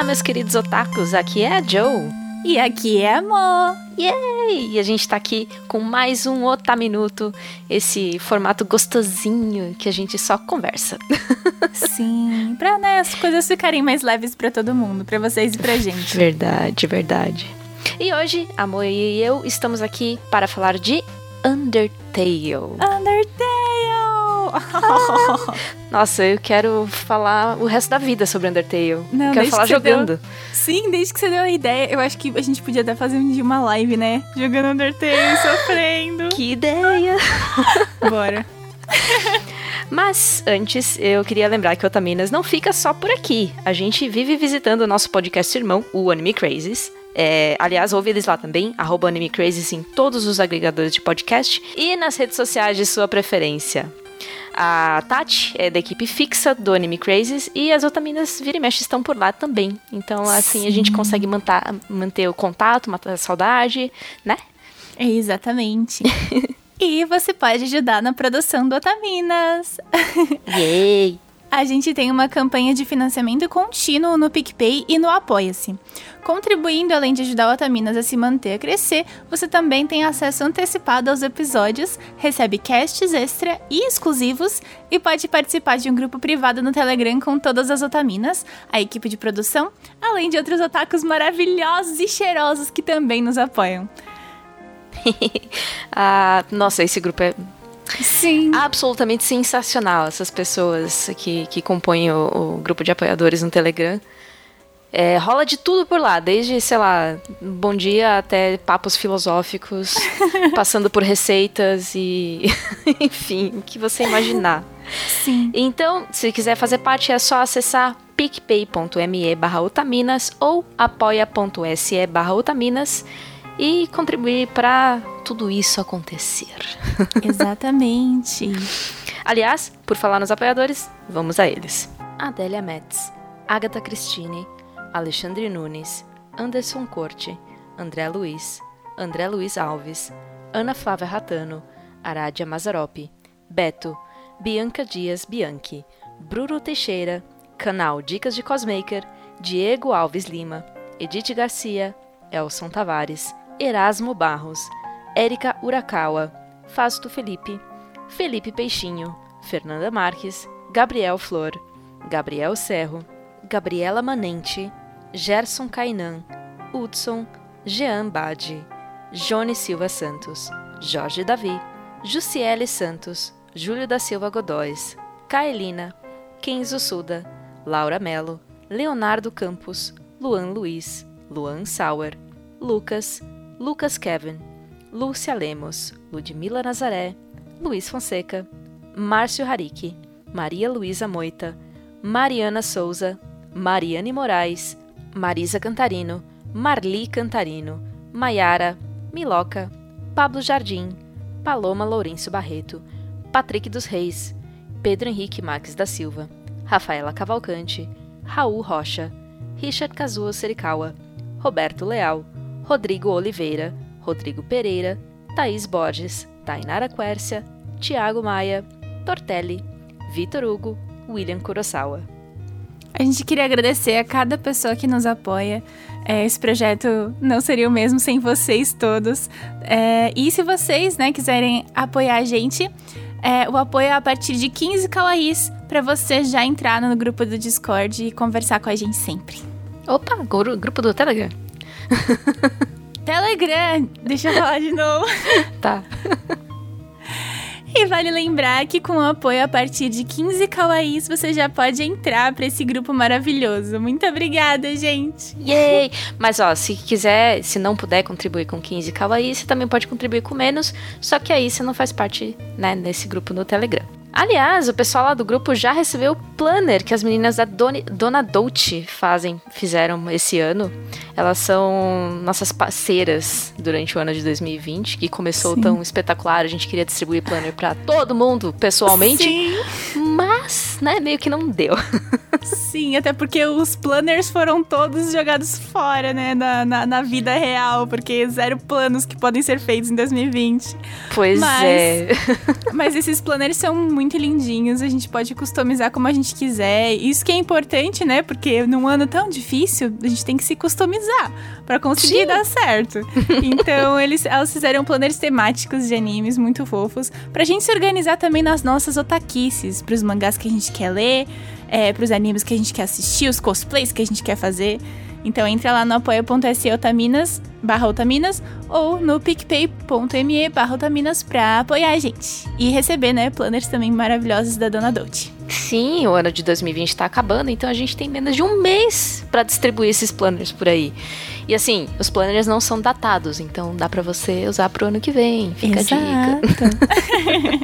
Olá, meus queridos otakus, aqui é a Joe. E aqui é a Mo. Yay! E a gente tá aqui com mais um Otaminuto, esse formato gostosinho que a gente só conversa. Sim, pra né, as coisas ficarem mais leves para todo mundo, para vocês e pra gente. Verdade, verdade. E hoje, a Mo e eu estamos aqui para falar de Undertale. Undertale! Nossa, eu quero falar o resto da vida sobre Undertale. Não, quero falar que jogando. deu- Sim, desde que você deu a ideia, eu acho que a gente podia até fazer um dia uma live, né? Jogando Undertale, sofrendo. Que ideia! Bora. Mas antes, eu queria lembrar que o Otaminas não fica só por aqui. A gente vive visitando o nosso podcast irmão, o Anime Crazes. É, aliás, ouve eles lá também, arroba Anime Crazes em todos os agregadores de podcast e nas redes sociais de sua preferência. A Tati é da equipe fixa do Anime Crazes e as Otaminas vira e mexe estão por lá também. Então, assim, a gente consegue manter, manter o contato, matar a saudade, né? É, Exatamente. e você pode ajudar na produção do Otaminas. Yay! A gente tem uma campanha de financiamento contínuo no PicPay e no Apoia-se. Contribuindo, além de ajudar o Otaminas a se manter a crescer, você também tem acesso antecipado aos episódios, recebe casts extra e exclusivos e pode participar de um grupo privado no Telegram com todas as Otaminas, a equipe de produção, além de outros otakus maravilhosos e cheirosos que também nos apoiam. Ah, nossa, esse grupo é Sim. absolutamente sensacional. Essas pessoas que, que compõem o, o grupo de apoiadores no Telegram. É, rola de tudo por lá, desde, sei lá, bom dia até papos filosóficos, passando por receitas e. enfim, o que você imaginar. Sim. Então, se quiser fazer parte, é só acessar picpay.me barra otaminas ou apoia.se barra otaminas e contribuir para tudo isso acontecer. Exatamente. Aliás, por falar nos apoiadores, vamos a eles. Adélia Metz, Agatha Cristine, Alexandre Nunes, Anderson Corte, André Luiz, André Luiz Alves, Ana Flávia Ratano, Aradia Mazaropi, Beto, Bianca Dias Bianchi, Bruno Teixeira, Canal Dicas de Cosmaker, Diego Alves Lima, Edith Garcia, Elson Tavares, Erasmo Barros, Érica Urakawa, Fausto Felipe, Felipe Peixinho, Fernanda Marques, Gabriel Flor, Gabriel Serro, Gabriela Manente, Gerson Cainan, Hudson, Jean Bade, Jone Silva Santos, Jorge Davi, Jussiele Santos, Júlio da Silva Godóis, Kaelina, Kenzo Suda, Laura Melo, Leonardo Campos, Luan Luiz, Luan Sauer, Lucas, Lucas Kevin, Lúcia Lemos, Ludmila Nazaré, Luiz Fonseca, Márcio Hariki, Maria Luísa Moita, Mariana Souza, Mariane Moraes, Marisa Cantarino, Marli Cantarino, Maiara, Miloca, Pablo Jardim, Paloma Lourenço Barreto, Patrick dos Reis, Pedro Henrique Marques da Silva, Rafaela Cavalcante, Raul Rocha, Richard Kazuo Serikawa, Roberto Leal, Rodrigo Oliveira, Rodrigo Pereira, Thaís Borges, Tainara Quércia, Tiago Maia, Tortelli, Vitor Hugo, William Kurosawa. A gente queria agradecer a cada pessoa que nos apoia. É, esse projeto não seria o mesmo sem vocês todos. É, e se vocês né, quiserem apoiar a gente, é, o apoio é a partir de 15 kawaiis para você já entrar no grupo do Discord e conversar com a gente sempre. Opa, gru- grupo do Telegram. Telegram, deixa eu falar de novo. Tá. E vale lembrar que com o apoio a partir de 15 kawaiis você já pode entrar para esse grupo maravilhoso. Muito obrigada, gente. Yay! Mas ó, se quiser, se não puder contribuir com 15 kawaii, você também pode contribuir com menos, só que aí você não faz parte, né, desse grupo no Telegram. Aliás, o pessoal lá do grupo já recebeu o planner que as meninas da Doni- Dona Dolce fazem, fizeram esse ano. Elas são nossas parceiras durante o ano de 2020, que começou Sim. tão espetacular. A gente queria distribuir planner pra todo mundo pessoalmente. Sim. Mas né, meio que não deu. Sim, até porque os planners foram todos jogados fora, né, na, na, na, vida real, porque zero planos que podem ser feitos em 2020. Pois mas, é. mas esses planners são muito lindinhos, a gente pode customizar como a gente quiser. Isso que é importante, né, porque num ano tão difícil, a gente tem que se customizar para conseguir Sim. dar certo. Então, eles, elas fizeram planners temáticos de animes muito fofos, pra gente se organizar também nas nossas otaquices, pros mangás que a gente quer ler, é, pros animes que a gente quer assistir, os cosplays que a gente quer fazer. Então entra lá no apoia.se otaminas, barra otaminas, ou no picpay.me barra otaminas pra apoiar a gente. E receber, né, planners também maravilhosos da Dona Dolce. Sim, o ano de 2020 tá acabando, então a gente tem menos de um mês para distribuir esses planners por aí. E assim, os planners não são datados, então dá para você usar pro ano que vem. Fica Exato. a dica.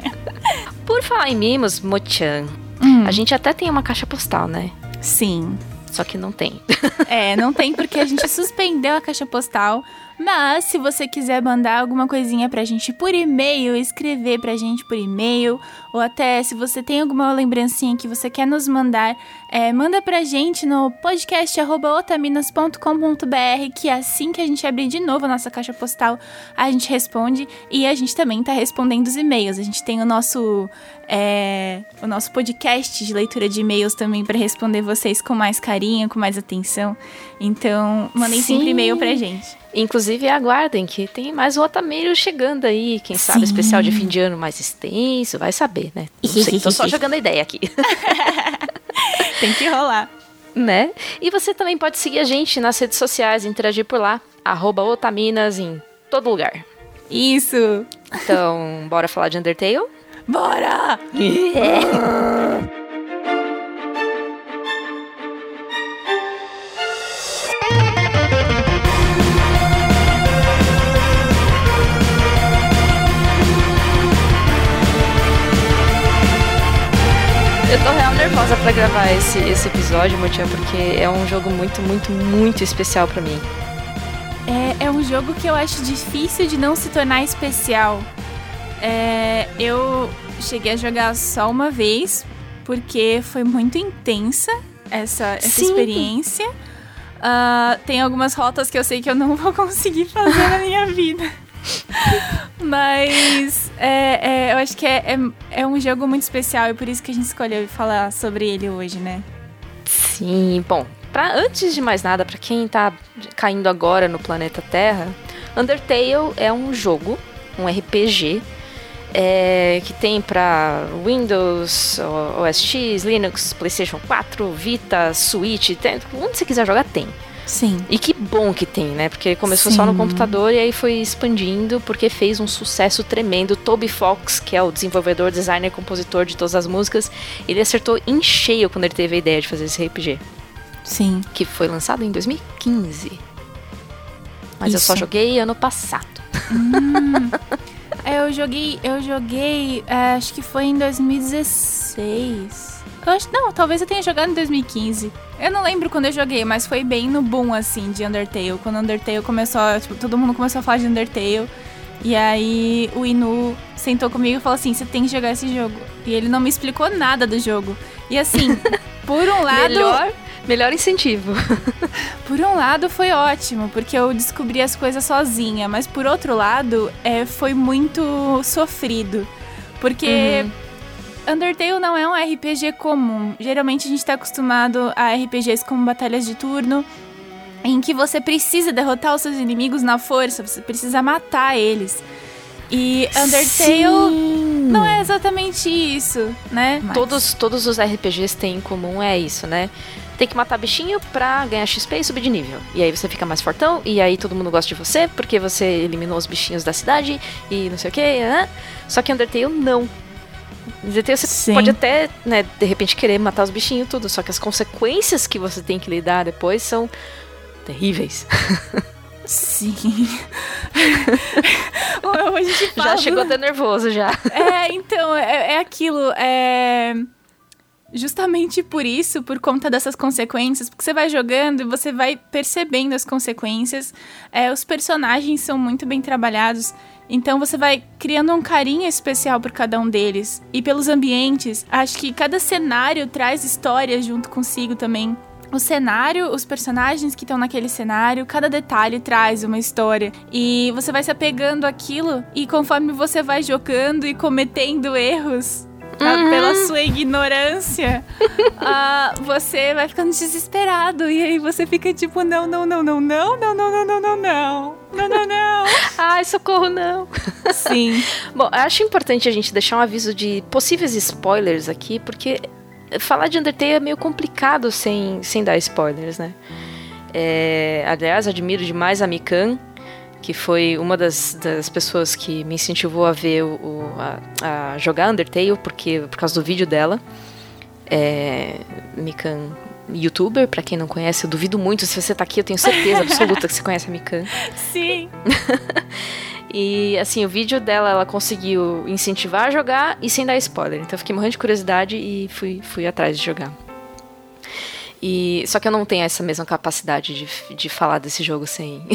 por falar em mimos, Mochan, hum. a gente até tem uma caixa postal, né? Sim. Só que não tem. É, não tem porque a gente suspendeu a caixa postal. Mas se você quiser mandar alguma coisinha pra gente por e-mail, escrever pra gente por e-mail, ou até se você tem alguma lembrancinha que você quer nos mandar, é, manda pra gente no podcast.otaminas.com.br, que assim que a gente abrir de novo a nossa caixa postal, a gente responde e a gente também tá respondendo os e-mails. A gente tem o nosso, é, o nosso podcast de leitura de e-mails também para responder vocês com mais carinho, com mais atenção. Então, mandem Sim. sempre e-mail pra gente. Inclusive, aguardem que tem mais um Otameiro chegando aí. Quem Sim. sabe especial de fim de ano mais extenso, vai saber, né? Não sei, tô só jogando a ideia aqui. tem que rolar. Né? E você também pode seguir a gente nas redes sociais, interagir por lá, arroba Otaminas em todo lugar. Isso! Então, bora falar de Undertale? Bora! Yeah. Eu tô real nervosa pra gravar esse, esse episódio, Motinha, porque é um jogo muito, muito, muito especial para mim. É, é um jogo que eu acho difícil de não se tornar especial. É, eu cheguei a jogar só uma vez, porque foi muito intensa essa, essa experiência. Uh, tem algumas rotas que eu sei que eu não vou conseguir fazer na minha vida. Mas é, é, eu acho que é, é, é, um jogo muito especial e por isso que a gente escolheu falar sobre ele hoje, né? Sim, bom, pra, antes de mais nada, para quem tá caindo agora no planeta Terra, Undertale é um jogo, um RPG, é, que tem para Windows, OS X, Linux, PlayStation 4, Vita, Switch, tem, onde você quiser jogar tem. Sim. E que bom que tem, né? Porque começou Sim. só no computador e aí foi expandindo porque fez um sucesso tremendo. Toby Fox, que é o desenvolvedor, designer, compositor de todas as músicas, ele acertou em cheio quando ele teve a ideia de fazer esse RPG. Sim. Que foi lançado em 2015. Mas Isso. eu só joguei ano passado. Hum. eu joguei, eu joguei, é, acho que foi em 2016. Eu acho, não, talvez eu tenha jogado em 2015. Eu não lembro quando eu joguei, mas foi bem no boom, assim, de Undertale. Quando Undertale começou, tipo, todo mundo começou a falar de Undertale. E aí o Inu sentou comigo e falou assim: você tem que jogar esse jogo. E ele não me explicou nada do jogo. E assim, por um lado. Melhor, melhor incentivo. por um lado foi ótimo, porque eu descobri as coisas sozinha. Mas por outro lado, é, foi muito sofrido. Porque. Uhum Undertale não é um RPG comum. Geralmente a gente está acostumado a RPGs como batalhas de turno, em que você precisa derrotar os seus inimigos na força, você precisa matar eles. E Undertale Sim. não é exatamente isso, né? Mas... Todos, todos os RPGs têm em comum é isso, né? Tem que matar bichinho pra ganhar XP e subir de nível. E aí você fica mais fortão, e aí todo mundo gosta de você, porque você eliminou os bichinhos da cidade, e não sei o que, né? Só que Undertale não. ZT você Sim. pode até, né, de repente querer matar os bichinhos tudo, só que as consequências que você tem que lidar depois são terríveis. Sim. a gente fala já chegou até nervoso já. É, então, é, é aquilo. É... justamente por isso, por conta dessas consequências, porque você vai jogando e você vai percebendo as consequências. É, os personagens são muito bem trabalhados. Então você vai criando um carinho especial por cada um deles. E pelos ambientes, acho que cada cenário traz histórias junto consigo também. O cenário, os personagens que estão naquele cenário, cada detalhe traz uma história. E você vai se apegando àquilo, e conforme você vai jogando e cometendo erros? Uhum. Pela sua ignorância, uh, você vai ficando desesperado. E aí você fica tipo, não, não, não, não, não, não, não, não, não, não, não. Não, não, não. Ai, socorro, não. Sim. Bom, acho importante a gente deixar um aviso de possíveis spoilers aqui, porque falar de Undertale é meio complicado sem, sem dar spoilers, né? É, aliás, admiro demais a Mikan, que foi uma das, das pessoas que me incentivou a ver o, a, a, jogar Undertale, porque, por causa do vídeo dela. É, Mikan, youtuber, para quem não conhece, eu duvido muito. Se você tá aqui, eu tenho certeza absoluta que você conhece a Mikan. Sim. e assim, o vídeo dela, ela conseguiu incentivar a jogar e sem dar spoiler. Então eu fiquei morrendo de curiosidade e fui, fui atrás de jogar. E, só que eu não tenho essa mesma capacidade de, de falar desse jogo sem,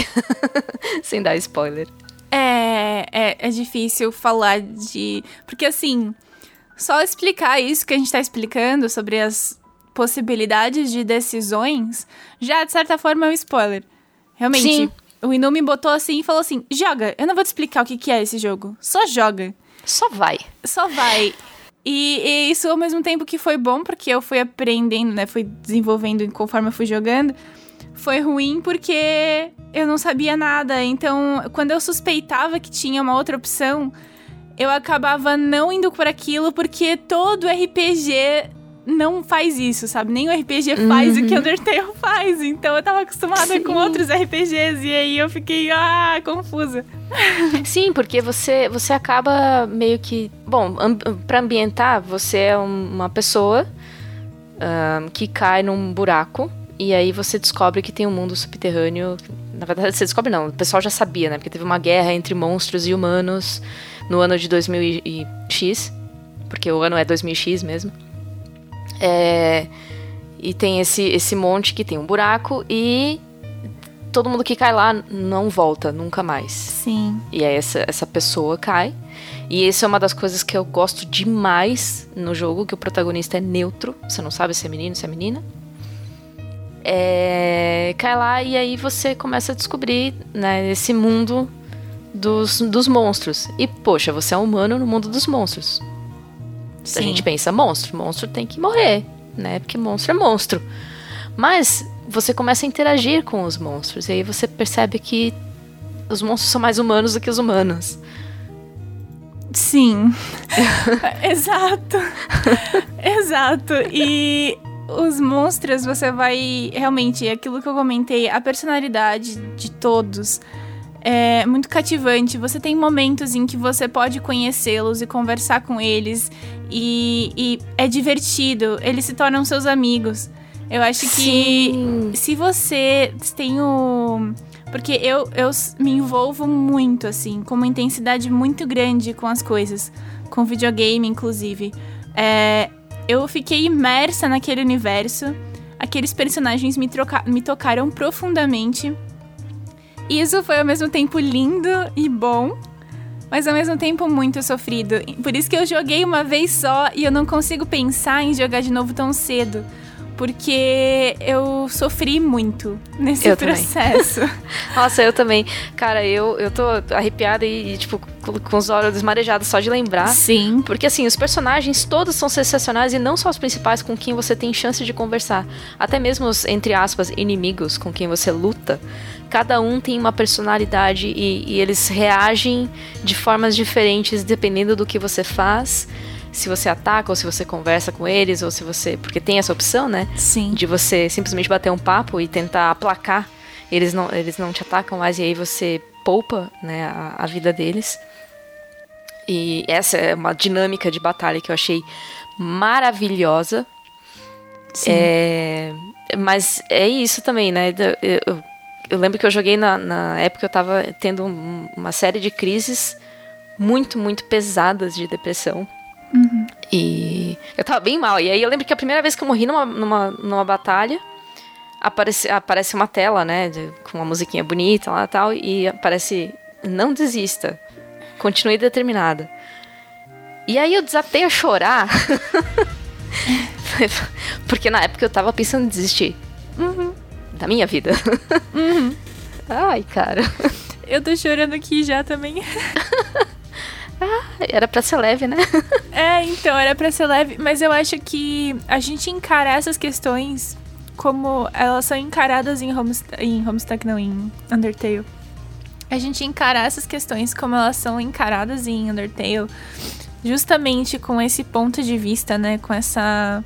sem dar spoiler. É, é, é difícil falar de. Porque assim, só explicar isso que a gente tá explicando sobre as possibilidades de decisões, já de certa forma é um spoiler. Realmente. Sim. O Inumi botou assim e falou assim: joga, eu não vou te explicar o que, que é esse jogo. Só joga. Só vai. Só vai. E, e, isso ao mesmo tempo que foi bom, porque eu fui aprendendo, né? Fui desenvolvendo conforme eu fui jogando. Foi ruim porque eu não sabia nada. Então, quando eu suspeitava que tinha uma outra opção, eu acabava não indo por aquilo, porque todo RPG não faz isso, sabe? Nem o RPG faz uhum. o que Undertale faz. Então eu tava acostumada Sim. com outros RPGs e aí eu fiquei, ah, confusa. Sim, porque você, você acaba meio que. Bom, para ambientar, você é uma pessoa um, que cai num buraco e aí você descobre que tem um mundo subterrâneo. Na verdade, você descobre não, o pessoal já sabia, né? Porque teve uma guerra entre monstros e humanos no ano de 2000x, porque o ano é 2000x mesmo. É, e tem esse, esse monte que tem um buraco e todo mundo que cai lá não volta nunca mais. Sim. E aí essa, essa pessoa cai. E isso é uma das coisas que eu gosto demais no jogo, que o protagonista é neutro. Você não sabe se é menino, se é menina. É, cai lá e aí você começa a descobrir né, esse mundo dos, dos monstros. E, poxa, você é um humano no mundo dos monstros. Sim. A gente pensa, monstro, monstro tem que morrer, né? Porque monstro é monstro. Mas você começa a interagir com os monstros. E aí você percebe que os monstros são mais humanos do que os humanos. Sim. Exato. Exato. E os monstros, você vai. Realmente, aquilo que eu comentei, a personalidade de todos é muito cativante. Você tem momentos em que você pode conhecê-los e conversar com eles. E, e, é divertido. Eles se tornam seus amigos. Eu acho Sim. que se você tem o. Porque eu, eu me envolvo muito, assim, com uma intensidade muito grande com as coisas. Com videogame, inclusive. É, eu fiquei imersa naquele universo. Aqueles personagens me, troca me tocaram profundamente. Isso foi ao mesmo tempo lindo e bom, mas ao mesmo tempo muito sofrido. Por isso que eu joguei uma vez só e eu não consigo pensar em jogar de novo tão cedo porque eu sofri muito nesse eu processo. Nossa, eu também. Cara, eu, eu tô arrepiada e, tipo, com os olhos marejados só de lembrar. Sim. Porque, assim, os personagens todos são sensacionais e não só os principais com quem você tem chance de conversar. Até mesmo os, entre aspas, inimigos com quem você luta. Cada um tem uma personalidade e, e eles reagem de formas diferentes dependendo do que você faz se você ataca ou se você conversa com eles ou se você. Porque tem essa opção, né? Sim. De você simplesmente bater um papo e tentar aplacar. Eles não, eles não te atacam mais e aí você poupa né, a, a vida deles. E essa é uma dinâmica de batalha que eu achei maravilhosa. Sim. É, mas é isso também, né? Eu, eu, eu lembro que eu joguei na, na época eu tava tendo um, uma série de crises muito, muito pesadas de depressão. Uhum. E eu tava bem mal. E aí eu lembro que a primeira vez que eu morri numa, numa, numa batalha, aparece, aparece uma tela, né? De, com uma musiquinha bonita lá e tal. E aparece: Não desista. Continue determinada. E aí eu desatei a chorar. Porque na época eu tava pensando em desistir. Uhum. Da minha vida. Uhum. Ai, cara. Eu tô chorando aqui já também. ah, era pra ser leve, né? é, então, era pra ser leve. Mas eu acho que a gente encarar essas questões como elas são encaradas em, Homestuck, em Homestuck, não, em Undertale. A gente encarar essas questões como elas são encaradas em Undertale, justamente com esse ponto de vista, né? Com essa,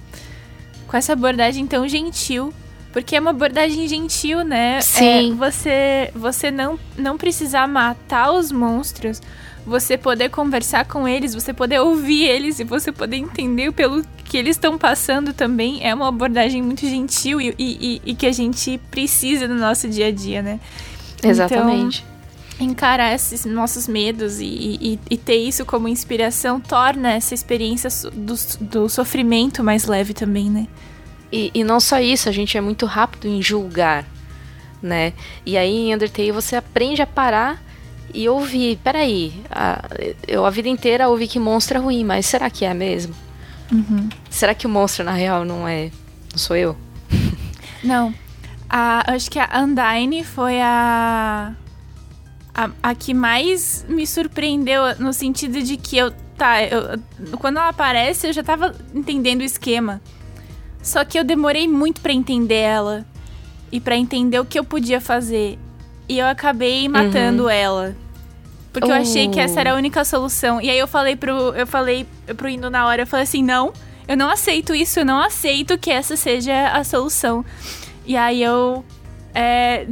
com essa abordagem tão gentil porque é uma abordagem gentil, né? Sim. É você, você não, não precisar matar os monstros, você poder conversar com eles, você poder ouvir eles e você poder entender pelo que eles estão passando também é uma abordagem muito gentil e, e, e, que a gente precisa no nosso dia a dia, né? Exatamente. Então, encarar esses nossos medos e, e, e, ter isso como inspiração torna essa experiência do, do sofrimento mais leve também, né? E, e não só isso, a gente é muito rápido em julgar, né? E aí em Undertale você aprende a parar e ouvir. Peraí, a, eu a vida inteira ouvi que monstro é ruim, mas será que é mesmo? Uhum. Será que o monstro na real não é. Não sou eu? Não. A, acho que a Undyne foi a, a. A que mais me surpreendeu no sentido de que eu. Tá, eu, quando ela aparece, eu já tava entendendo o esquema. Só que eu demorei muito para entender ela e para entender o que eu podia fazer. E eu acabei matando uhum. ela. Porque eu achei que essa era a oh. única solução. E aí eu falei pro eu falei pro Indo na hora, eu falei assim: "Não, eu não aceito isso, eu não aceito que essa seja a solução". E aí eu é,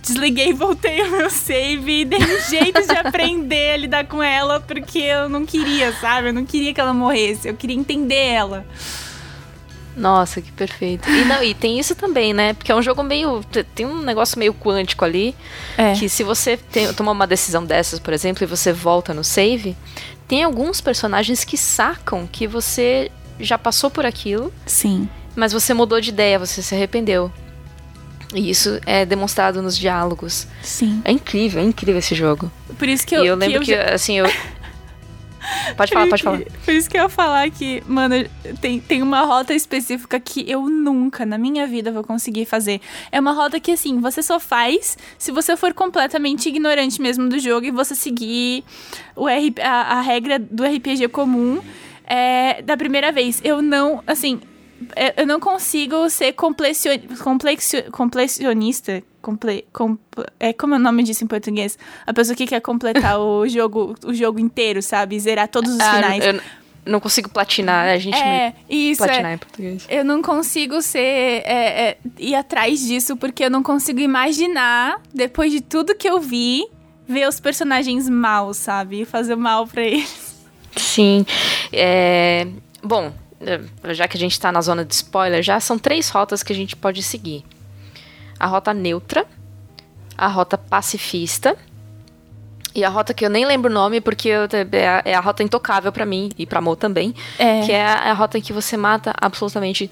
desliguei, voltei o meu save e dei um jeito de aprender a lidar com ela, porque eu não queria, sabe? Eu não queria que ela morresse, eu queria entender ela. Nossa, que perfeito. E não, e tem isso também, né? Porque é um jogo meio. Tem um negócio meio quântico ali. É. Que se você tem, toma uma decisão dessas, por exemplo, e você volta no save, tem alguns personagens que sacam que você já passou por aquilo. Sim. Mas você mudou de ideia, você se arrependeu. E isso é demonstrado nos diálogos. Sim. É incrível, é incrível esse jogo. Por isso que eu. E eu lembro que, eu que assim, eu. Pode falar, pode falar. Por isso que eu ia falar que, mano, tem, tem uma rota específica que eu nunca na minha vida vou conseguir fazer. É uma rota que, assim, você só faz se você for completamente ignorante mesmo do jogo e você seguir o RP, a, a regra do RPG comum é, da primeira vez. Eu não, assim, é, eu não consigo ser complexio, complexio, complexionista. Comple, com, é como é o nome disso em português? A pessoa que quer completar o jogo o jogo inteiro, sabe? Zerar todos os ah, finais. Eu não consigo platinar, a gente é, isso, platinar é, em português. Eu não consigo ser é, é, ir atrás disso porque eu não consigo imaginar depois de tudo que eu vi ver os personagens maus, sabe? Fazer mal para eles. Sim. É, bom, já que a gente está na zona de spoiler, já são três rotas que a gente pode seguir: a rota neutra, a rota pacifista e a rota que eu nem lembro o nome porque eu, é, a, é, a, rota intocável para mim e para Mo também, é. que é a, é a, rota em que você mata absolutamente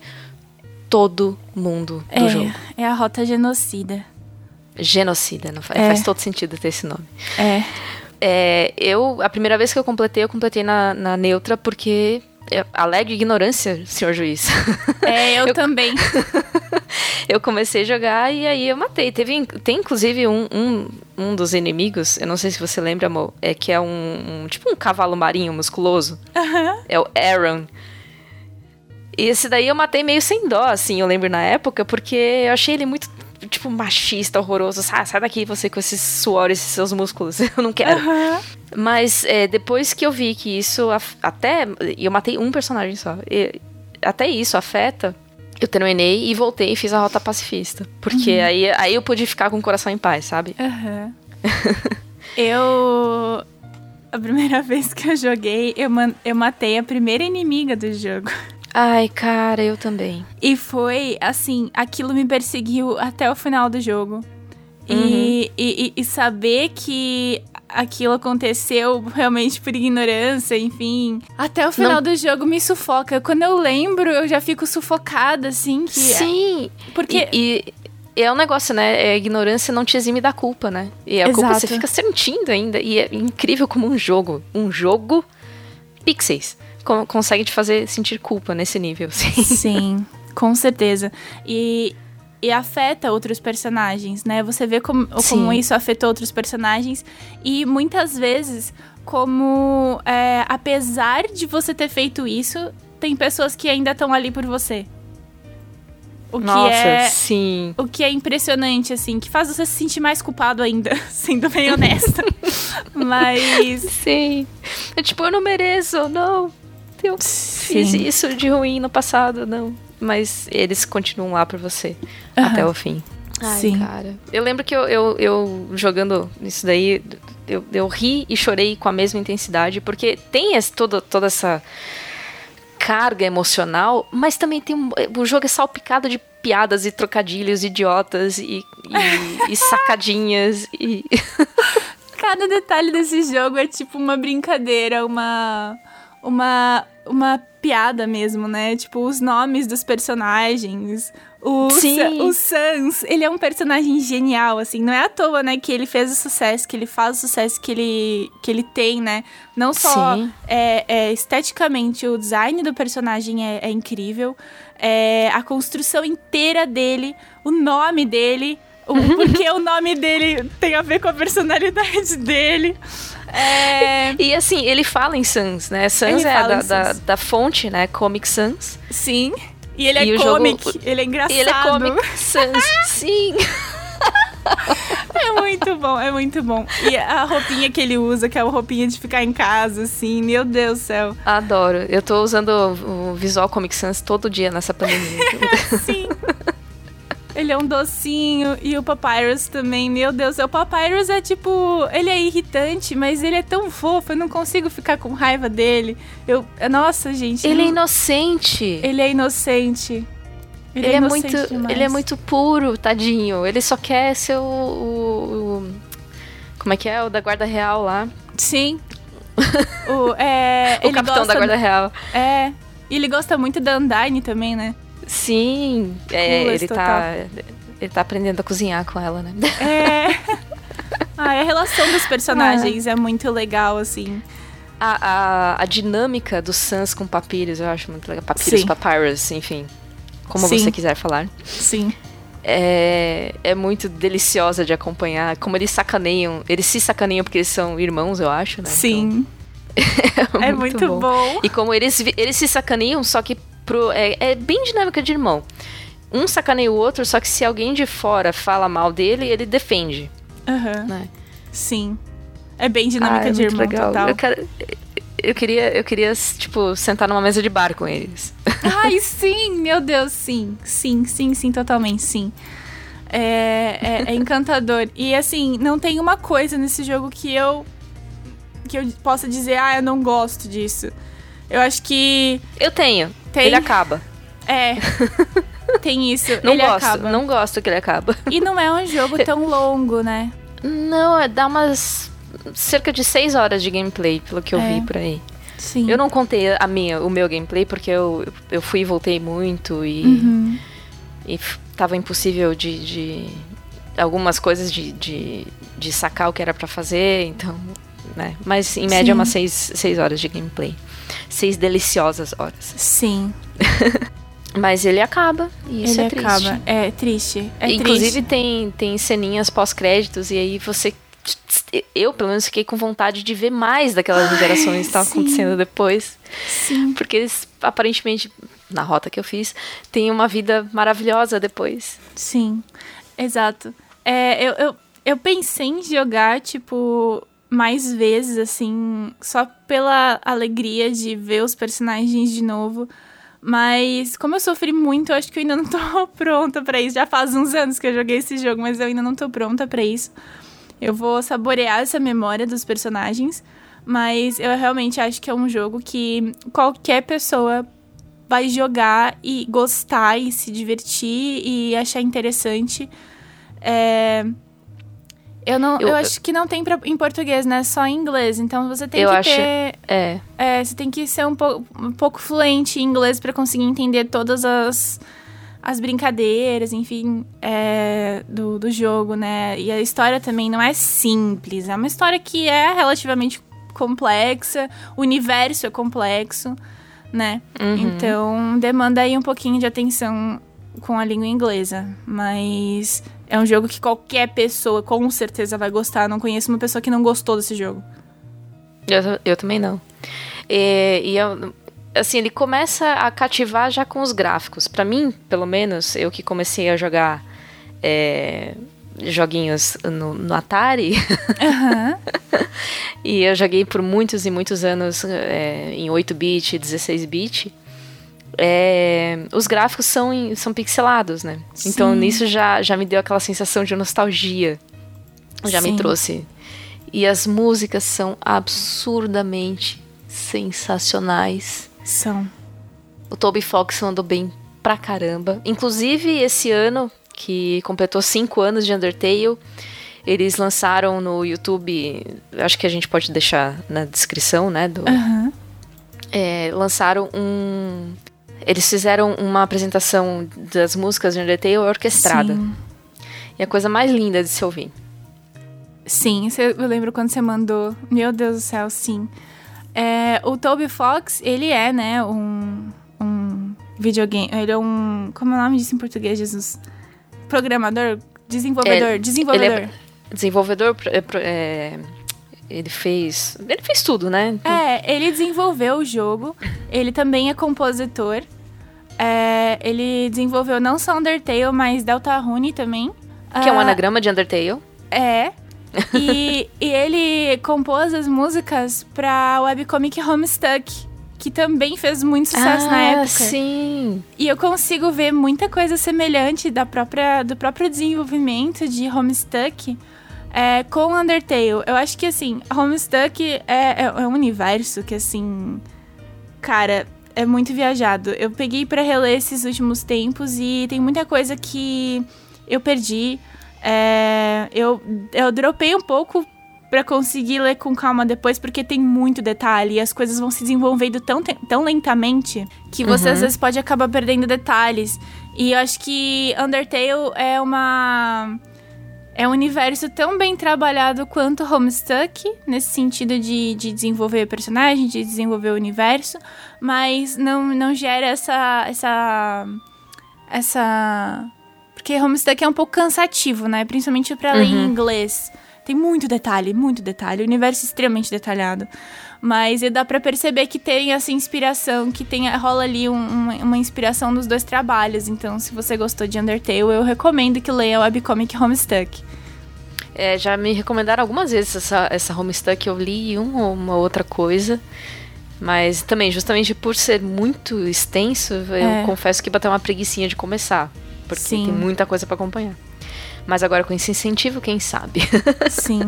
todo mundo do é, jogo. É a rota genocida. Genocida, não faz, faz todo sentido ter esse nome. É. É, eu, a primeira vez que eu completei, eu completei na, na neutra porque alegre ignorância, senhor juiz. É, eu, eu também. eu comecei a jogar e aí eu matei. Teve, tem inclusive um, um, um dos inimigos, eu não sei se você lembra, amor, é que é um, um tipo um cavalo marinho musculoso. Uhum. É o Aaron. E esse daí eu matei meio sem dó, assim, eu lembro na época, porque eu achei ele muito tipo, machista, horroroso. Sai, sai daqui você com esses suores, esses seus músculos. Eu não quero. Uhum. Mas é, depois que eu vi que isso até. E eu matei um personagem só. E, até isso afeta. Eu terminei e voltei e fiz a rota pacifista. Porque uhum. aí, aí eu pude ficar com o coração em paz, sabe? Uhum. eu. A primeira vez que eu joguei, eu, man... eu matei a primeira inimiga do jogo. Ai, cara, eu também. E foi assim, aquilo me perseguiu até o final do jogo. E, uhum. e, e, e saber que aquilo aconteceu realmente por ignorância, enfim. Até o final não. do jogo me sufoca. Quando eu lembro, eu já fico sufocada, assim. Que é Sim. É... Porque. E, e, é um negócio, né? É, a ignorância não te exime da culpa, né? E a Exato. culpa você fica sentindo ainda. E é incrível como um jogo, um jogo pixels, consegue te fazer sentir culpa nesse nível. Sim, sim com certeza. E e afeta outros personagens, né? Você vê como, como isso afetou outros personagens e muitas vezes como é, apesar de você ter feito isso, tem pessoas que ainda estão ali por você. O que Nossa, é, sim. O que é impressionante, assim, que faz você se sentir mais culpado ainda, sendo bem honesta. Mas. Sim. É tipo, eu não mereço, não. Eu sim. fiz isso de ruim no passado, não mas eles continuam lá por você uhum. até o fim. Ai, Sim. cara. Eu lembro que eu, eu, eu jogando isso daí, eu, eu ri e chorei com a mesma intensidade, porque tem esse, toda, toda essa carga emocional, mas também tem um, o jogo é salpicado de piadas e trocadilhos idiotas e, e, e sacadinhas e cada detalhe desse jogo é tipo uma brincadeira, uma uma uma piada mesmo, né? Tipo, os nomes dos personagens. O, Sim. o Sans, ele é um personagem genial, assim. Não é à toa, né, que ele fez o sucesso, que ele faz o sucesso que ele, que ele tem, né? Não só é, é, esteticamente, o design do personagem é, é incrível. É, a construção inteira dele, o nome dele, o, porque o nome dele tem a ver com a personalidade dele. É... E assim, ele fala em Sans, né? Sans ele é da, da, da, fonte, né? Comic Sans. Sim. E ele é e comic, jogo... ele é engraçado. E ele é Comic Sans, sim. É muito bom, é muito bom. E a roupinha que ele usa, que é a roupinha de ficar em casa, assim, meu Deus do céu. Adoro. Eu tô usando o Visual Comic Sans todo dia nessa pandemia. sim. Ele é um docinho. E o Papyrus também, meu Deus. O Papyrus é tipo. Ele é irritante, mas ele é tão fofo. Eu não consigo ficar com raiva dele. Eu. Nossa, gente. Ele, é inocente. Ele é inocente. Ele, ele é, é muito. Demais. Ele é muito puro, tadinho. Ele só quer ser o. o, o como é que é? O da Guarda Real lá. Sim. o é, o capitão da Guarda Real. É. E ele gosta muito da Undyne também, né? Sim, é, ele tá. Ele tá aprendendo a cozinhar com ela, né? É. ah, a relação dos personagens é, é muito legal, assim. A, a, a, dinâmica do Sans com Papyrus, eu acho muito legal. Papyrus, Sim. Papyrus, enfim. Como Sim. você quiser falar. Sim. É, é muito deliciosa de acompanhar. Como eles sacaneiam. Eles se sacaneiam porque eles são irmãos, eu acho, né? Sim. Então, é, muito, é muito bom. bom. E como eles, eles se sacaneiam, só que pro. É, é bem dinâmica de irmão. Um sacaneia o outro, só que se alguém de fora fala mal dele, ele defende. Uhum. Né? Sim. É bem dinâmica ah, é de irmão legal. total. Eu, quero, eu queria, eu queria, tipo, sentar numa mesa de bar com eles. Ai, sim! Meu Deus, sim. Sim, sim, sim, totalmente, sim. É, é, é encantador. e assim, não tem uma coisa nesse jogo que eu. que eu possa dizer, ah, eu não gosto disso. Eu acho que. Eu tenho. Tem? Ele acaba. É. Tem isso. Não ele gosto, acaba. não gosto que ele acaba. E não é um jogo tão longo, né? Não, é, dá umas cerca de 6 horas de gameplay, pelo que eu é. vi por aí. Sim. Eu não contei a minha, o meu gameplay porque eu, eu fui e voltei muito e, uhum. e tava impossível de, de algumas coisas de, de, de, sacar o que era para fazer, então, né? Mas em média Sim. umas 6 horas de gameplay seis deliciosas horas. Sim. Mas ele acaba. E isso ele é triste. acaba. É triste. É Inclusive triste. tem, tem ceninhas pós-créditos e aí você. Eu, pelo menos, fiquei com vontade de ver mais daquelas interações que estavam acontecendo depois. Sim. Porque eles, aparentemente, na rota que eu fiz, têm uma vida maravilhosa depois. Sim, exato. É, eu, eu, eu pensei em jogar, tipo, mais vezes, assim, só pela alegria de ver os personagens de novo. Mas como eu sofri muito, eu acho que eu ainda não tô pronta para isso. Já faz uns anos que eu joguei esse jogo, mas eu ainda não tô pronta para isso. Eu vou saborear essa memória dos personagens, mas eu realmente acho que é um jogo que qualquer pessoa vai jogar e gostar e se divertir e achar interessante. É Eu, não, eu, eu acho que não tem pra, em português, né? Só em inglês. Então você tem eu que acho, ter. É. É, você tem que ser um, po um pouco fluente em inglês para conseguir entender todas as, as brincadeiras, enfim, é, do, do jogo, né? E a história também não é simples. É uma história que é relativamente complexa, o universo é complexo, né? Uhum. Então demanda aí um pouquinho de atenção com a língua inglesa. Mas é um jogo que qualquer pessoa com certeza vai gostar. Não conheço uma pessoa que não gostou desse jogo. Eu, eu também não. E, e eu, assim, ele começa a cativar já com os gráficos. Para mim, pelo menos, eu que comecei a jogar é, joguinhos no, no Atari. Uhum. e eu joguei por muitos e muitos anos é, em 8-bit, 16-bit. É, os gráficos são, são pixelados, né? Sim. Então nisso já, já me deu aquela sensação de nostalgia. Já Sim. me trouxe. E as músicas são absurdamente sensacionais. São. O Toby Fox mandou bem pra caramba. Inclusive, esse ano, que completou 5 anos de Undertale, eles lançaram no YouTube. Acho que a gente pode deixar na descrição, né? Do, uhum. é, lançaram um eles fizeram uma apresentação das músicas de Undertale orquestrada. Sim. E a coisa mais linda de se ouvir. Sim, eu lembro quando você mandou. Meu Deus do céu, sim. É, o Toby Fox, ele é, né, um, um videogame. Ele é um. Como é o nome disso em português, Jesus? Programador? Desenvolvedor? É, desenvolvedor. É desenvolvedor. É, ele fez. Ele fez tudo, né? É, ele desenvolveu o jogo. Ele também é compositor. É, ele desenvolveu não só Undertale, mas Deltarune também. Que é um ah, anagrama de Undertale. É. e, e ele compôs as músicas pra webcomic Homestuck, que também fez muito sucesso ah, na época. Sim. E eu consigo ver muita coisa semelhante da própria, do próprio desenvolvimento de Homestuck é, com Undertale, eu acho que assim, Homestuck é, é, é um universo que assim. Cara, é muito viajado. Eu peguei para reler esses últimos tempos e tem muita coisa que eu perdi. É, eu, eu dropei um pouco para conseguir ler com calma depois, porque tem muito detalhe e as coisas vão se desenvolvendo tão, tão lentamente que você uhum. às vezes pode acabar perdendo detalhes. E eu acho que Undertale é uma é um universo tão bem trabalhado quanto Homestuck, nesse sentido de, de desenvolver personagem, de desenvolver o universo, mas não, não gera essa. essa. essa. Porque Homestuck é um pouco cansativo, né? Principalmente para ler uhum. em inglês. Tem muito detalhe, muito detalhe. O universo é extremamente detalhado. Mas dá para perceber que tem essa inspiração, que tem, rola ali um, uma, uma, inspiração dos dois trabalhos. Então, se você gostou de Undertale, eu recomendo que leia o webcomic Homestuck. É, já me recomendaram algumas vezes essa, essa Homestuck, eu li uma ou uma outra coisa. Mas também, justamente por ser muito extenso, é. eu confesso que bateu uma preguiçinha de começar. Porque Sim. tem muita coisa para acompanhar. Mas agora com esse incentivo, quem sabe? Sim.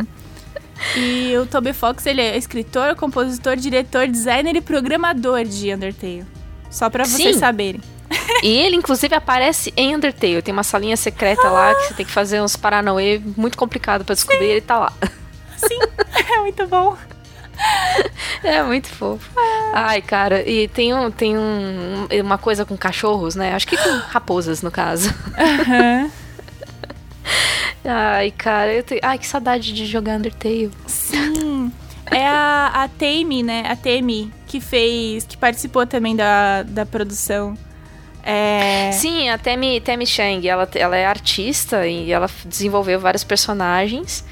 E o Toby Fox, ele é escritor, compositor, diretor, designer e programador de Undertale. Só para vocês saberem. E ele, inclusive, aparece em Undertale. Tem uma salinha secreta ah. lá que você tem que fazer uns paranauê muito complicado para descobrir. Sim. Ele tá lá. Sim, é muito bom. É muito fofo. Ai, cara, e tem, um, tem um, uma coisa com cachorros, né? Acho que com raposas, no caso. Uhum. Ai, cara, eu tenho... Ai, que saudade de jogar Undertale. Sim. É a, a Tame, né? A Tame que fez, que participou também da, da produção. É... Sim, a Temi, Temi Chang, ela, ela é artista e ela desenvolveu vários personagens.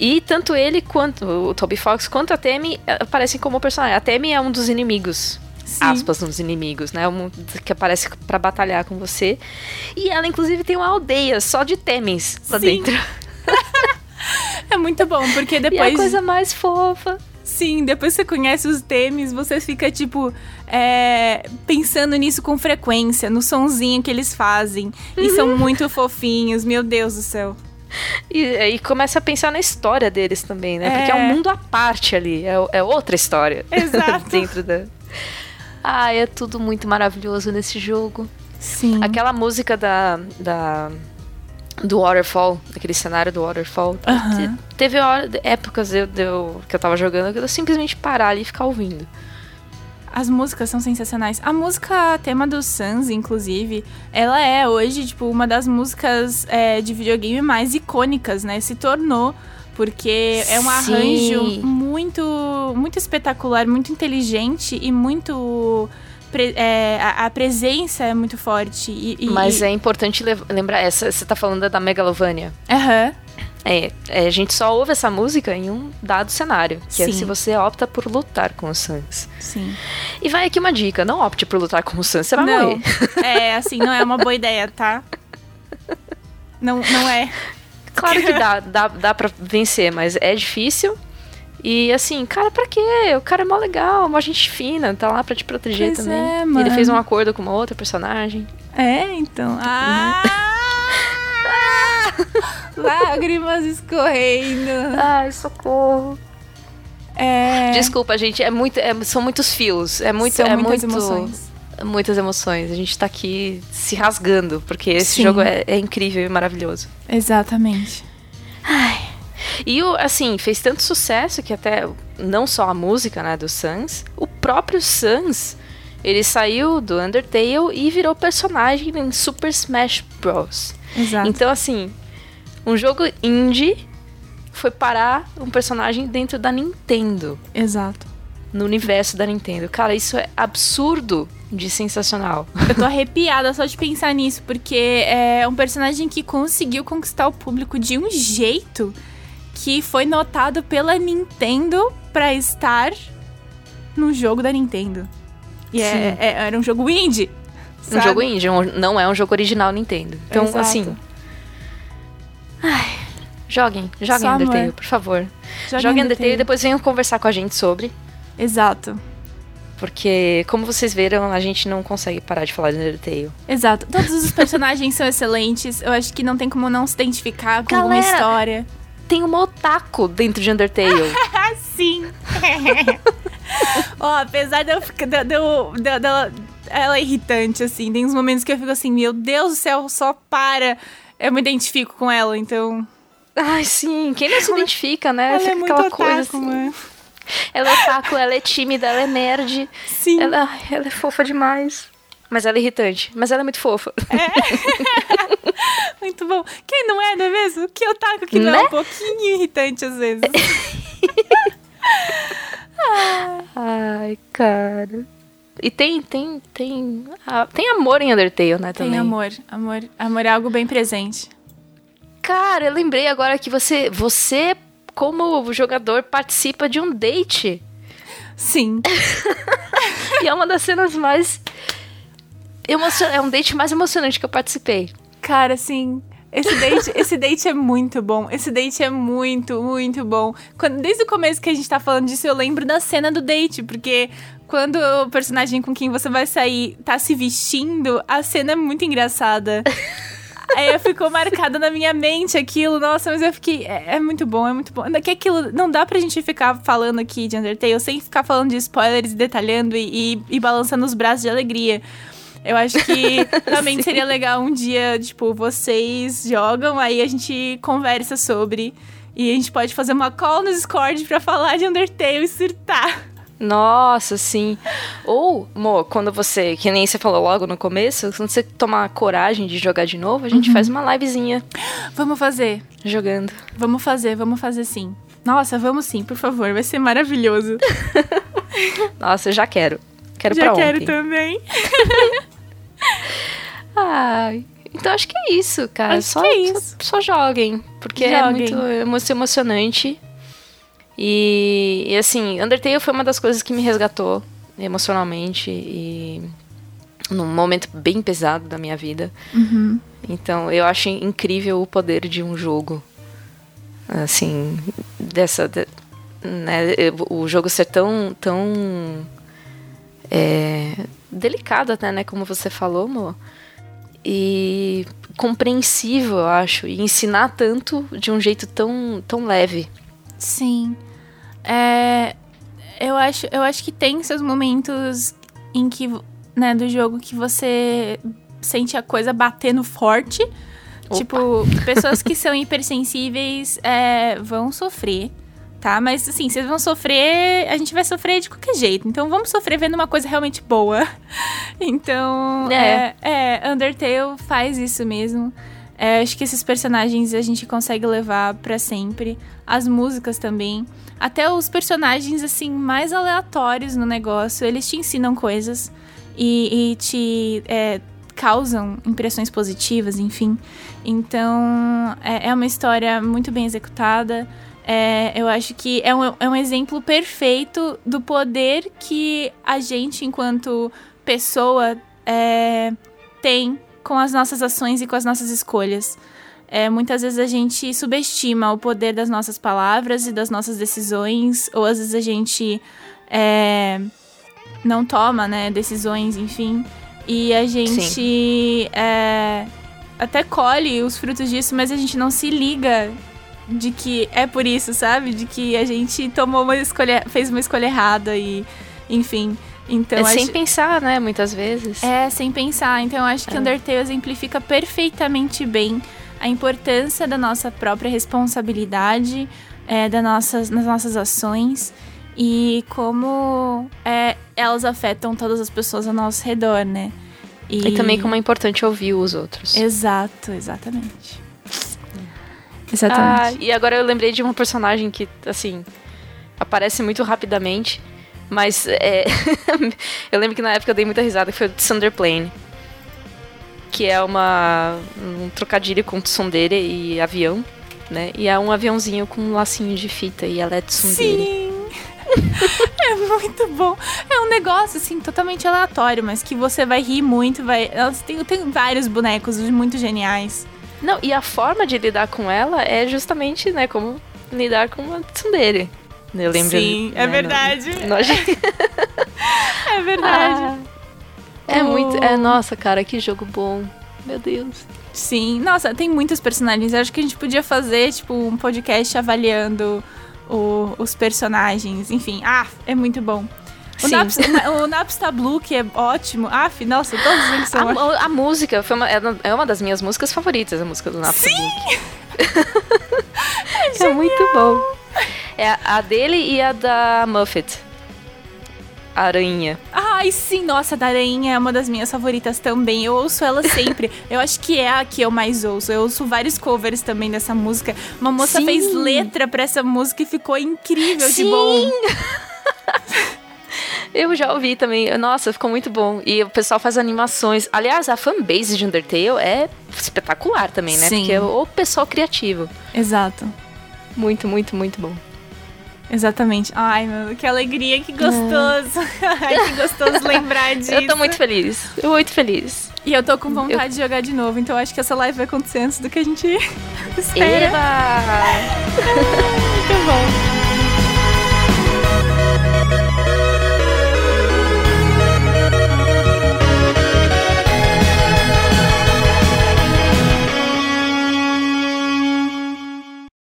E tanto ele quanto o Toby Fox quanto a Temi aparecem como personagem. A Temi é um dos inimigos Sim. aspas nos inimigos, né? Um que aparece para batalhar com você. E ela, inclusive, tem uma aldeia só de Temis lá Sim. dentro. é muito bom, porque depois. E é a coisa mais fofa. Sim, depois você conhece os Temis, você fica, tipo, é, pensando nisso com frequência, no sonzinho que eles fazem. Uhum. E são muito fofinhos, meu Deus do céu. E aí começa a pensar na história deles também, né? É. Porque é um mundo à parte ali, é, é outra história. Exato. dentro da. Ah, é tudo muito maravilhoso nesse jogo. Sim. Aquela música da. da do Waterfall, aquele cenário do Waterfall. Te- Teve hora- épocas eu, eu- que eu tava jogando que eu simplesmente parar ali e ficar ouvindo. As músicas são sensacionais. A música tema do Sans, inclusive, ela é hoje, tipo, uma das músicas é, de videogame mais icônicas, né? Se tornou. Porque é um Sim. arranjo muito, muito espetacular, muito inteligente e muito. é, a, a presença é muito forte. E, e- Mas é importante lembrar, essa, você tá falando da Megalovania. Aham. É, é, a gente só ouve essa música em um dado cenário, que é Sim. se você opta por lutar com o Sans. sim. E vai aqui uma dica, não opte por lutar com o Sans, você vai não. morrer. É, assim, não é uma boa ideia, tá? Não, não é. Claro que dá, dá, dá pra vencer, mas é difícil. E assim, cara, pra quê? O cara é mó legal, uma gente fina, tá lá pra te proteger Pois também. é, mano. ele fez um acordo com uma outra personagem. É, então. Ah! Lágrimas escorrendo. Ai, socorro. É. Desculpa, gente, é muito, é- são muitos fios. É muito, São é muitas muito, emoções. Muitas emoções. A gente tá aqui se rasgando, porque esse Sim. jogo é, é incrível e maravilhoso. Exatamente. E o, assim, fez tanto sucesso que até não só a música, né, do Sans, o próprio Sans, ele saiu do Undertale e virou personagem em Super Smash Bros. Exato. Então, assim, um jogo indie foi parar um personagem dentro da Nintendo, Exato. no universo da Nintendo. Cara, isso é absurdo de sensacional. Eu tô arrepiada só de pensar nisso, porque é um personagem que conseguiu conquistar o público de um jeito que foi notado pela Nintendo pra estar no jogo da Nintendo. E é- é- era um jogo indie. Um sabe? jogo indie, um- não é um jogo original Nintendo. Então, Exato. assim. Ai, joguem, joguem Só Undertale, amor. por favor. Joga Joguem Undertale e depois venham conversar com a gente sobre. Exato. Porque, como vocês viram, a gente não consegue parar de falar de Undertale. Exato. Todos os personagens são excelentes. Eu acho que não tem como não se identificar com alguma Galera, história. Tem uma otaku dentro de Undertale. Sim! Ó, apesar de eu ficar. De, de, de- dela- ela é irritante, assim. Tem uns momentos que eu fico assim, meu Deus do céu, só para. Eu me identifico com ela, então. Ai, sim. Quem não se identifica, né? ela Fica é muito aquela otaku, coisa assim. mano. Ela é otaku, ela é tímida, ela é nerd. Sim. Ela, ela é fofa demais. Mas ela é irritante. Mas ela é muito fofa. Muito bom. Quem não é, não é mesmo? Que otaku que não é Né? um pouquinho irritante às vezes. Ai, cara. E tem, tem, tem. tem amor em Undertale, né? Também. Tem amor. Amor, amor é algo bem presente. Cara, eu lembrei agora que você, você como jogador, participa de um date. Sim. e é uma das cenas mais. Emocion... É um date mais emocionante que eu participei. Cara, assim, esse date, esse date é muito bom. Esse date é muito, muito bom. Quando, desde o começo que a gente tá falando disso, eu lembro da cena do date, porque quando o personagem com quem você vai sair tá se vestindo, a cena é muito engraçada. Aí ficou marcado na minha mente aquilo, nossa, mas eu fiquei. É, é muito bom, é muito bom. Que aquilo. Não dá pra gente ficar falando aqui de Undertale sem ficar falando de spoilers, detalhando e, e, e balançando os braços de alegria. Eu acho que realmente seria legal um dia, tipo, vocês jogam, aí a gente conversa sobre. E a gente pode fazer uma call no Discord pra falar de Undertale e surtar. Nossa, sim. Ou, Mo, quando você, que nem você falou logo no começo, quando você tomar coragem de jogar de novo, a gente faz uma livezinha Vamos fazer. jogando. Vamos fazer, vamos fazer sim. Nossa, vamos sim, por favor, vai ser maravilhoso. Nossa, eu já quero. Quero Já pra quero ontem. também. Ai, então acho que é isso, cara. Acho só, que é isso. Só, só joguem, porque é Joguem. muito emo- emocionante. E, e, assim, Undertale foi uma das coisas que me resgatou emocionalmente e num momento bem pesado da minha vida. Uhum. Então, eu acho incrível o poder de um jogo. Assim, dessa. de- né, o jogo ser tão. tão é, delicado até, né? Como você falou, amor. E compreensível, eu acho. E ensinar tanto de um jeito tão, tão leve. Sim. É, eu, acho, eu acho que tem seus momentos em que, né, do jogo que você sente a coisa batendo forte. Opa. Tipo, pessoas que são hipersensíveis é, vão sofrer, tá? Mas assim, vocês vão sofrer, a gente vai sofrer de qualquer jeito. Então vamos sofrer vendo uma coisa realmente boa. Então, é, é, é Undertale faz isso mesmo. É, acho que esses personagens a gente consegue levar para sempre. As músicas também. Até os personagens, assim, mais aleatórios no negócio, eles te ensinam coisas e, e te é, causam impressões positivas, enfim. Então, é, é uma história muito bem executada. É, eu acho que é um, é um exemplo perfeito do poder que a gente, enquanto pessoa, é, tem com as nossas ações e com as nossas escolhas. É, muitas vezes a gente subestima o poder das nossas palavras e das nossas decisões, ou às vezes a gente é, não toma né, decisões, enfim. E a gente é, até colhe os frutos disso, mas a gente não se liga de que é por isso, sabe? De que a gente tomou uma escolha, fez uma escolha errada e, enfim. Então, é sem pensar, né? Muitas vezes. É, sem pensar. Então, eu acho que é. Undertale exemplifica perfeitamente bem a importância da nossa própria responsabilidade, é, das, nossas, das nossas ações e como é, elas afetam todas as pessoas ao nosso redor, né? E... e também como é importante ouvir os outros. Exato, exatamente. Exatamente. Ah, e agora eu lembrei de uma personagem que, assim, aparece muito rapidamente, mas é... eu lembro que na época eu dei muita risada, que foi o Thunder Plane. Que é uma um trocadilho com tsundere e avião, né? E é um aviãozinho com um lacinho de fita e ela é tsundere. Sim! é muito bom. É um negócio, assim, totalmente aleatório, mas que você vai rir muito, vai. Tem, tem vários bonecos muito geniais. Não, e a forma de lidar com ela é justamente, né, como lidar com uma tsundere. Eu lembro. Sim, é né, verdade. No, no... é verdade. Ah, é oh. muito. É, nossa, cara, que jogo bom. Meu Deus. Sim, nossa, tem muitos personagens. Eu acho que a gente podia fazer, tipo, um podcast avaliando o, os personagens. Enfim, ah, é muito bom. O, Naps, o Napster Blue, que é ótimo. Ah, nossa, todos eles são A, a música foi uma, é, é uma das minhas músicas favoritas, a música do Napster Blue. é, é muito bom. É a dele e a da Muffet. Aranha. Ai, sim, nossa, a da aranha é uma das minhas favoritas também. Eu ouço ela sempre. eu acho que é a que eu mais ouço. Eu ouço vários covers também dessa música. Uma moça sim. fez letra pra essa música e ficou incrível sim. de bom. Eu já ouvi também. Nossa, ficou muito bom. E o pessoal faz animações. Aliás, a fanbase de Undertale é espetacular também, né? Sim. Porque é o pessoal criativo. Exato. Muito, muito, muito bom. Exatamente. Ai, meu, que alegria, que gostoso. Ai, que gostoso lembrar disso. Eu tô muito feliz. Eu muito feliz. E eu tô com vontade eu... de jogar de novo, então acho que essa live vai acontecer antes do que a gente espera.